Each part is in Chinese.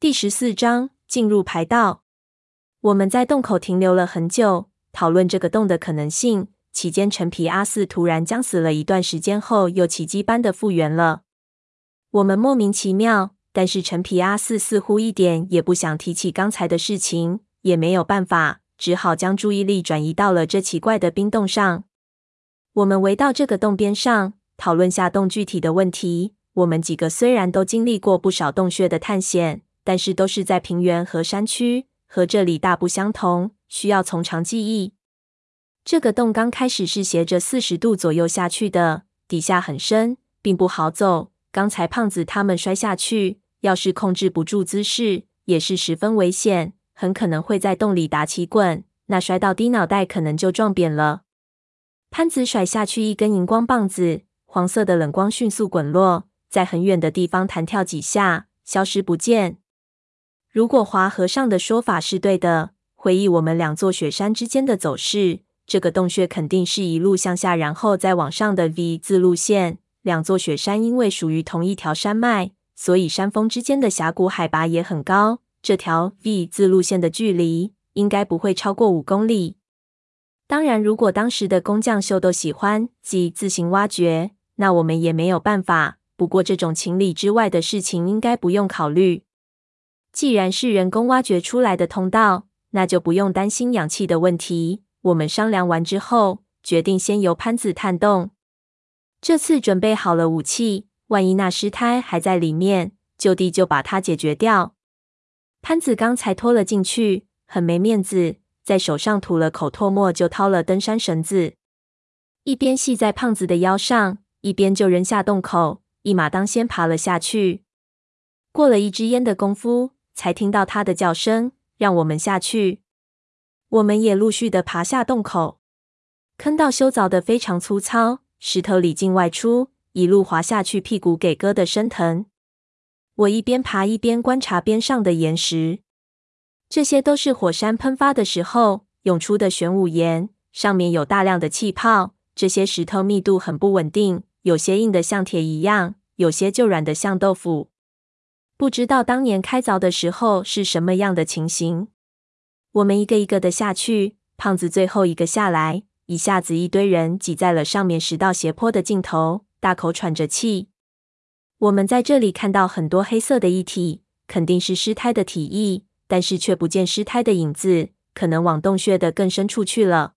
第十四章进入排道。我们在洞口停留了很久，讨论这个洞的可能性。期间，陈皮阿四突然将死了一段时间后，又奇迹般的复原了。我们莫名其妙，但是陈皮阿四似乎一点也不想提起刚才的事情，也没有办法，只好将注意力转移到了这奇怪的冰洞上。我们围到这个洞边上，讨论下洞具体的问题。我们几个虽然都经历过不少洞穴的探险。但是都是在平原和山区，和这里大不相同，需要从长计议。这个洞刚开始是斜着四十度左右下去的，底下很深，并不好走。刚才胖子他们摔下去，要是控制不住姿势，也是十分危险，很可能会在洞里打起滚，那摔到低脑袋可能就撞扁了。潘子甩下去一根荧光棒子，黄色的冷光迅速滚落，在很远的地方弹跳几下，消失不见。如果华和尚的说法是对的，回忆我们两座雪山之间的走势，这个洞穴肯定是一路向下，然后再往上的 V 字路线。两座雪山因为属于同一条山脉，所以山峰之间的峡谷海拔也很高。这条 V 字路线的距离应该不会超过五公里。当然，如果当时的工匠秀逗喜欢即自行挖掘，那我们也没有办法。不过，这种情理之外的事情应该不用考虑。既然是人工挖掘出来的通道，那就不用担心氧气的问题。我们商量完之后，决定先由潘子探洞。这次准备好了武器，万一那尸胎还在里面，就地就把它解决掉。潘子刚才拖了进去，很没面子，在手上吐了口唾沫，就掏了登山绳子，一边系在胖子的腰上，一边就扔下洞口，一马当先爬了下去。过了一支烟的功夫。才听到他的叫声，让我们下去。我们也陆续的爬下洞口，坑道修凿的非常粗糙，石头里进外出，一路滑下去，屁股给硌得生疼。我一边爬一边观察边上的岩石，这些都是火山喷发的时候涌出的玄武岩，上面有大量的气泡。这些石头密度很不稳定，有些硬的像铁一样，有些就软的像豆腐。不知道当年开凿的时候是什么样的情形。我们一个一个的下去，胖子最后一个下来，一下子一堆人挤在了上面十道斜坡的尽头，大口喘着气。我们在这里看到很多黑色的液体，肯定是尸胎的体液，但是却不见尸胎的影子，可能往洞穴的更深处去了。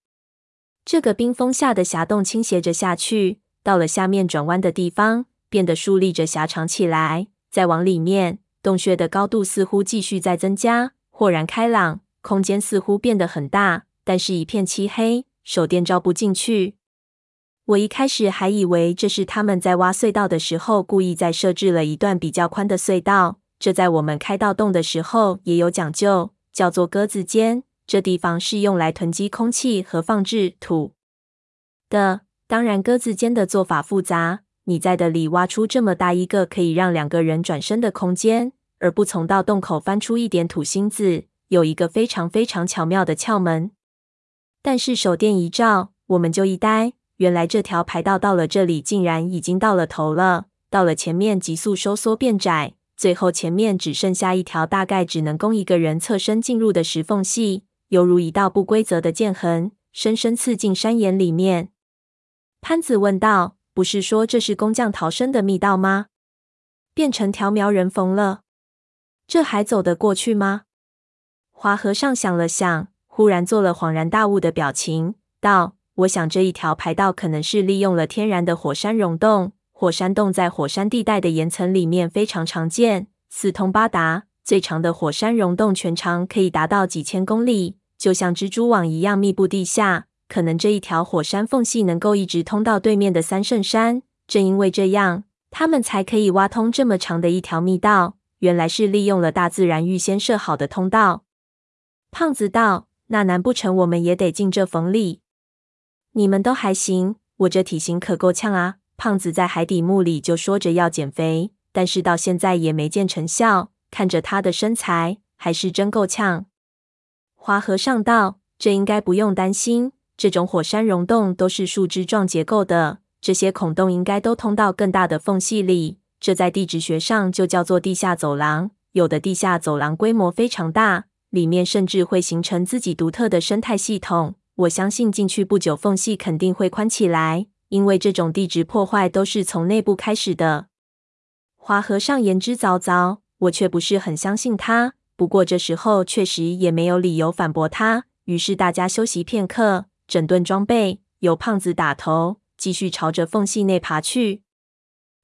这个冰封下的峡洞倾斜着下去，到了下面转弯的地方，变得竖立着狭长起来。再往里面，洞穴的高度似乎继续在增加，豁然开朗，空间似乎变得很大，但是一片漆黑，手电照不进去。我一开始还以为这是他们在挖隧道的时候故意在设置了一段比较宽的隧道。这在我们开到洞的时候也有讲究，叫做鸽子间。这地方是用来囤积空气和放置土的。当然，鸽子间的做法复杂。你在的里挖出这么大一个可以让两个人转身的空间，而不从到洞口翻出一点土芯子，有一个非常非常巧妙的窍门。但是手电一照，我们就一呆，原来这条排道到了这里，竟然已经到了头了。到了前面急速收缩变窄，最后前面只剩下一条大概只能供一个人侧身进入的石缝隙，犹如一道不规则的剑痕，深深刺进山岩里面。潘子问道。不是说这是工匠逃生的密道吗？变成条苗人缝了，这还走得过去吗？华和尚想了想，忽然做了恍然大悟的表情，道：“我想这一条排道可能是利用了天然的火山溶洞。火山洞在火山地带的岩层里面非常常见，四通八达。最长的火山溶洞全长可以达到几千公里，就像蜘蛛网一样密布地下。”可能这一条火山缝隙能够一直通到对面的三圣山，正因为这样，他们才可以挖通这么长的一条密道。原来是利用了大自然预先设好的通道。胖子道：“那难不成我们也得进这缝里？你们都还行，我这体型可够呛啊！”胖子在海底墓里就说着要减肥，但是到现在也没见成效。看着他的身材，还是真够呛。华和尚道：“这应该不用担心。”这种火山溶洞都是树枝状结构的，这些孔洞应该都通到更大的缝隙里。这在地质学上就叫做地下走廊。有的地下走廊规模非常大，里面甚至会形成自己独特的生态系统。我相信进去不久，缝隙肯定会宽起来，因为这种地质破坏都是从内部开始的。华和尚言之凿凿，我却不是很相信他。不过这时候确实也没有理由反驳他。于是大家休息片刻，整顿装备，由胖子打头，继续朝着缝隙内爬去。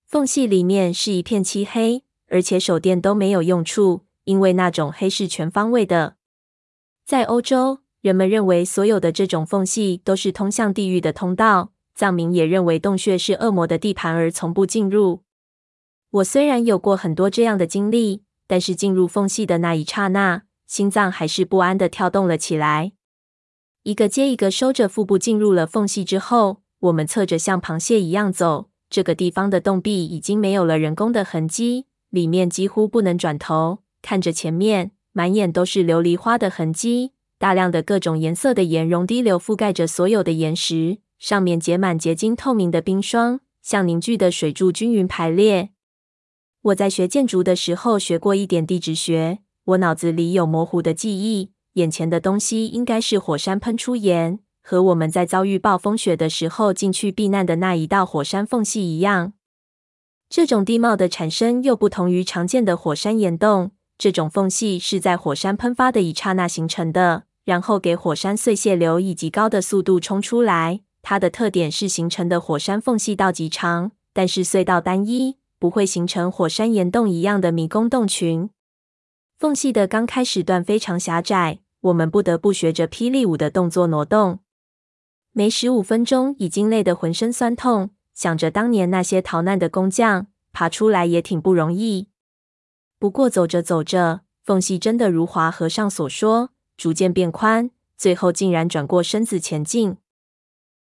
缝隙里面是一片漆黑，而且手电都没有用处，因为那种黑是全方位的。在欧洲，人们认为所有的这种缝隙都是通向地狱的通道，藏民也认为洞穴是恶魔的地盘，而从不进入。我虽然有过很多这样的经历，但是进入缝隙的那一刹那，心脏还是不安的跳动了起来。一个接一个收着腹部进入了缝隙之后，我们侧着像螃蟹一样走。这个地方的洞壁已经没有了人工的痕迹，里面几乎不能转头，看着前面，满眼都是琉璃花的痕迹。大量的各种颜色的岩溶滴流覆盖着所有的岩石，上面结满结晶透明的冰霜，像凝聚的水柱均匀排列。我在学建筑的时候学过一点地质学，我脑子里有模糊的记忆，眼前的东西应该是火山喷出岩，和我们在遭遇暴风雪的时候进去避难的那一道火山缝隙一样。这种地貌的产生又不同于常见的火山岩洞，这种缝隙是在火山喷发的一刹那形成的。然后给火山碎屑流以极高的速度冲出来。它的特点是形成的火山缝隙道极长，但是隧道单一，不会形成火山岩洞一样的迷宫洞群。缝隙的刚开始段非常狭窄，我们不得不学着霹雳舞的动作挪动。没十五分钟，已经累得浑身酸痛。想着当年那些逃难的工匠，爬出来也挺不容易。不过走着走着，缝隙真的如华和尚所说。逐渐变宽，最后竟然转过身子前进。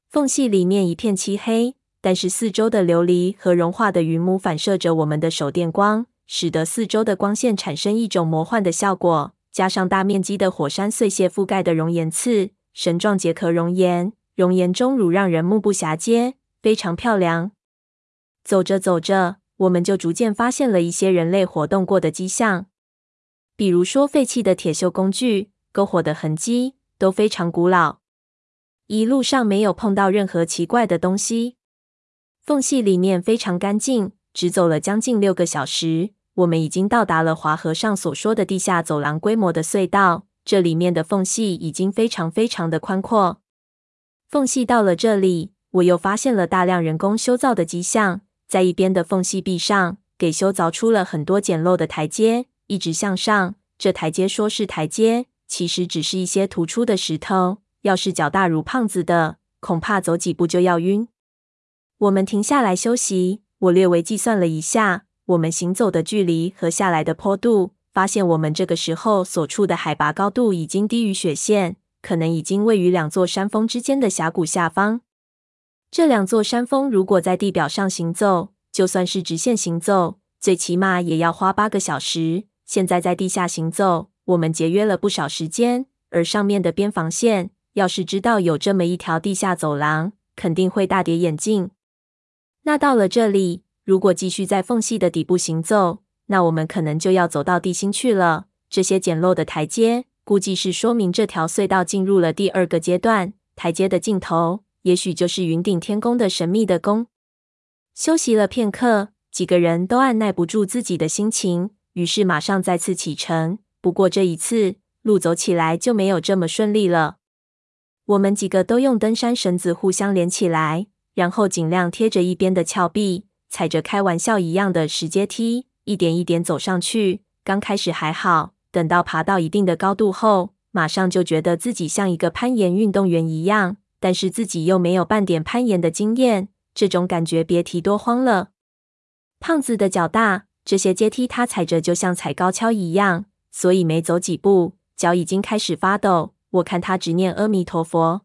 缝隙里面一片漆黑，但是四周的琉璃和融化的云母反射着我们的手电光，使得四周的光线产生一种魔幻的效果。加上大面积的火山碎屑覆盖的熔岩刺，神状结壳熔岩，熔岩钟乳让人目不暇接，非常漂亮。走着走着，我们就逐渐发现了一些人类活动过的迹象，比如说废弃的铁锈工具。篝火的痕迹都非常古老，一路上没有碰到任何奇怪的东西。缝隙里面非常干净，只走了将近六个小时，我们已经到达了华和尚所说的地下走廊规模的隧道。这里面的缝隙已经非常非常的宽阔。缝隙到了这里，我又发现了大量人工修造的迹象，在一边的缝隙壁上给修凿出了很多简陋的台阶，一直向上。这台阶说是台阶。其实只是一些突出的石头，要是脚大如胖子的，恐怕走几步就要晕。我们停下来休息，我略微计算了一下，我们行走的距离和下来的坡度，发现我们这个时候所处的海拔高度已经低于雪线，可能已经位于两座山峰之间的峡谷下方。这两座山峰如果在地表上行走，就算是直线行走，最起码也要花八个小时。现在在地下行走。我们节约了不少时间，而上面的边防线，要是知道有这么一条地下走廊，肯定会大跌眼镜。那到了这里，如果继续在缝隙的底部行走，那我们可能就要走到地心去了。这些简陋的台阶，估计是说明这条隧道进入了第二个阶段。台阶的尽头，也许就是云顶天宫的神秘的宫。休息了片刻，几个人都按捺不住自己的心情，于是马上再次启程。不过这一次路走起来就没有这么顺利了。我们几个都用登山绳子互相连起来，然后尽量贴着一边的峭壁，踩着开玩笑一样的石阶梯，一点一点走上去。刚开始还好，等到爬到一定的高度后，马上就觉得自己像一个攀岩运动员一样，但是自己又没有半点攀岩的经验，这种感觉别提多慌了。胖子的脚大，这些阶梯他踩着就像踩高跷一样。所以没走几步，脚已经开始发抖。我看他直念阿弥陀佛，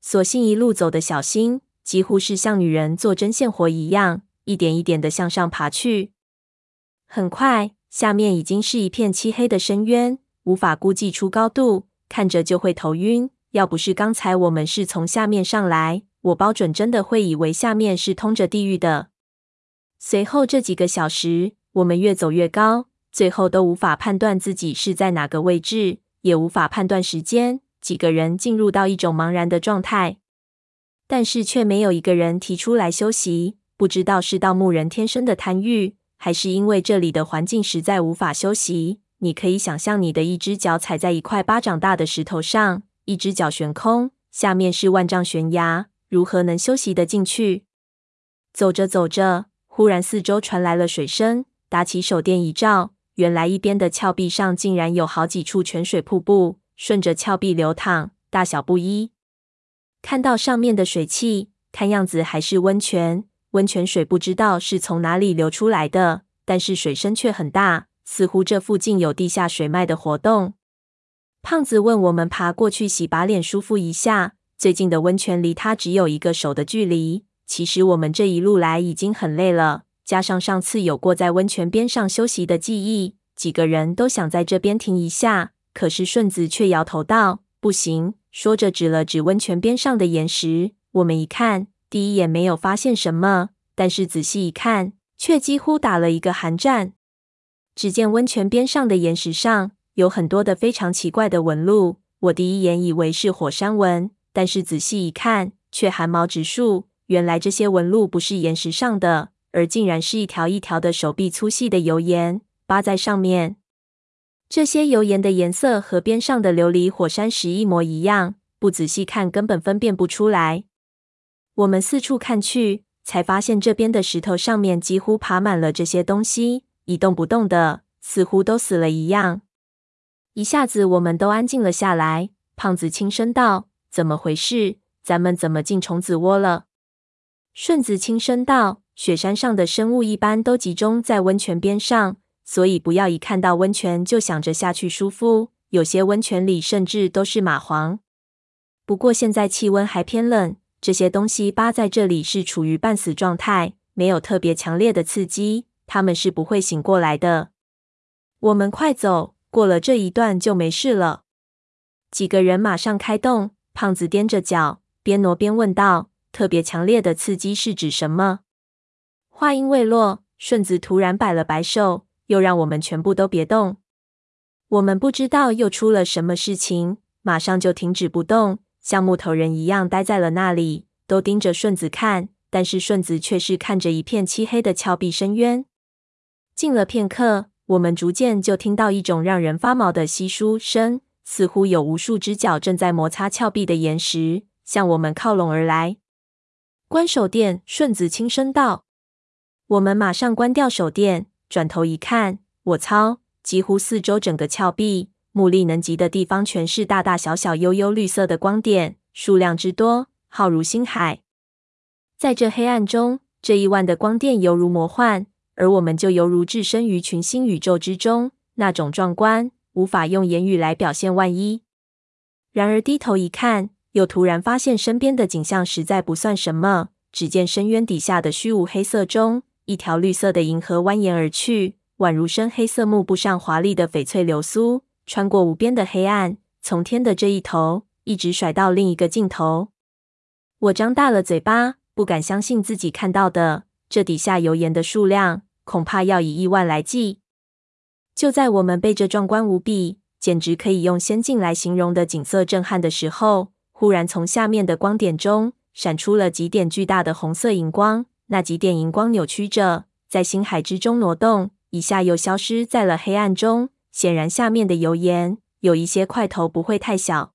索性一路走的小心，几乎是像女人做针线活一样，一点一点的向上爬去。很快，下面已经是一片漆黑的深渊，无法估计出高度，看着就会头晕。要不是刚才我们是从下面上来，我包准真的会以为下面是通着地狱的。随后这几个小时，我们越走越高。最后都无法判断自己是在哪个位置，也无法判断时间。几个人进入到一种茫然的状态，但是却没有一个人提出来休息。不知道是盗墓人天生的贪欲，还是因为这里的环境实在无法休息。你可以想象，你的一只脚踩在一块巴掌大的石头上，一只脚悬空，下面是万丈悬崖，如何能休息得进去？走着走着，忽然四周传来了水声，打起手电一照，原来一边的峭壁上竟然有好几处泉水瀑布，顺着峭壁流淌，大小不一。看到上面的水汽，看样子还是温泉。温泉水不知道是从哪里流出来的，但是水声却很大，似乎这附近有地下水脉的活动。胖子问我们爬过去洗把脸，舒服一下。最近的温泉离他只有一个手的距离。其实我们这一路来已经很累了，加上上次有过在温泉边上休息的记忆，几个人都想在这边停一下。可是顺子却摇头道：“不行。”说着指了指温泉边上的岩石。我们一看。第一眼没有发现什么，但是仔细一看，却几乎打了一个寒战。只见温泉边上的岩石上有很多的非常奇怪的纹路。我第一眼以为是火山纹，但是仔细一看，却寒毛直竖。原来这些纹路不是岩石上的，而竟然是一条一条的手臂粗细的油盐扒在上面。这些油盐的颜色和边上的琉璃火山石一模一样，不仔细看根本分辨不出来。我们四处看去，才发现这边的石头上面几乎爬满了这些东西，一动不动的，似乎都死了一样。一下子，我们都安静了下来。胖子轻声道：“怎么回事？咱们怎么进虫子窝了？”顺子轻声道：“雪山上的生物一般都集中在温泉边上，所以不要一看到温泉就想着下去舒服。有些温泉里甚至都是蚂蟥。不过现在气温还偏冷。”这些东西扒在这里是处于半死状态，没有特别强烈的刺激，它们是不会醒过来的。我们快走，过了这一段就没事了。几个人马上开动，胖子踮着脚，边挪边问道：“特别强烈的刺激是指什么？”话音未落，顺子突然摆了摆手，又让我们全部都别动。我们不知道又出了什么事情，马上就停止不动。像木头人一样待在了那里，都盯着顺子看，但是顺子却是看着一片漆黑的峭壁深渊。静了片刻，我们逐渐就听到一种让人发毛的窸窣声，似乎有无数只脚正在摩擦峭壁的岩石，向我们靠拢而来。关手电，顺子轻声道。我们马上关掉手电，转头一看，我操！几乎四周整个峭壁。目力能及的地方，全是大大小小、幽幽绿色的光点，数量之多，浩如星海。在这黑暗中，这亿万的光电犹如魔幻，而我们就犹如置身于群星宇宙之中，那种壮观，无法用言语来表现。万一，然而低头一看，又突然发现身边的景象实在不算什么。只见深渊底下的虚无黑色中，一条绿色的银河蜿蜒而去，宛如深黑色幕布上华丽的翡翠流苏。穿过无边的黑暗，从天的这一头一直甩到另一个尽头。我张大了嘴巴，不敢相信自己看到的。这底下油盐的数量，恐怕要以亿万来计。就在我们被这壮观无比、简直可以用仙境来形容的景色震撼的时候，忽然从下面的光点中闪出了几点巨大的红色荧光。那几点荧光扭曲着，在星海之中挪动，一下又消失在了黑暗中。显然，下面的油烟有一些块头不会太小。